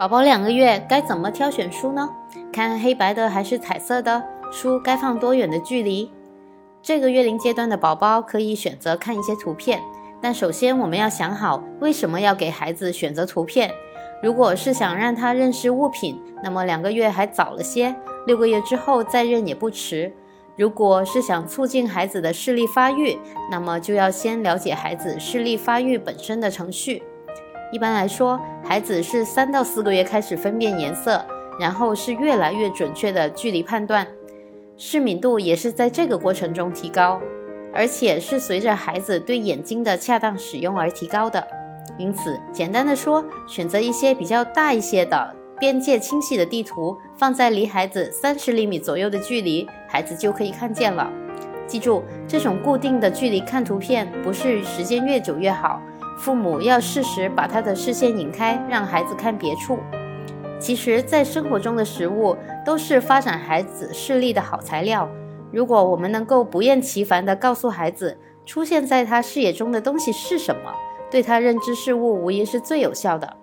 宝宝两个月该怎么挑选书呢？看黑白的还是彩色的？书该放多远的距离？这个月龄阶段的宝宝可以选择看一些图片，但首先我们要想好为什么要给孩子选择图片。如果是想让他认识物品，那么两个月还早了些，六个月之后再认也不迟。如果是想促进孩子的视力发育，那么就要先了解孩子视力发育本身的程序。一般来说，孩子是三到四个月开始分辨颜色，然后是越来越准确的距离判断，视敏度也是在这个过程中提高，而且是随着孩子对眼睛的恰当使用而提高的。因此，简单的说，选择一些比较大一些的、边界清晰的地图，放在离孩子三十厘米左右的距离，孩子就可以看见了。记住，这种固定的距离看图片，不是时间越久越好。父母要适时把他的视线引开，让孩子看别处。其实，在生活中的食物都是发展孩子视力的好材料。如果我们能够不厌其烦地告诉孩子出现在他视野中的东西是什么，对他认知事物无疑是最有效的。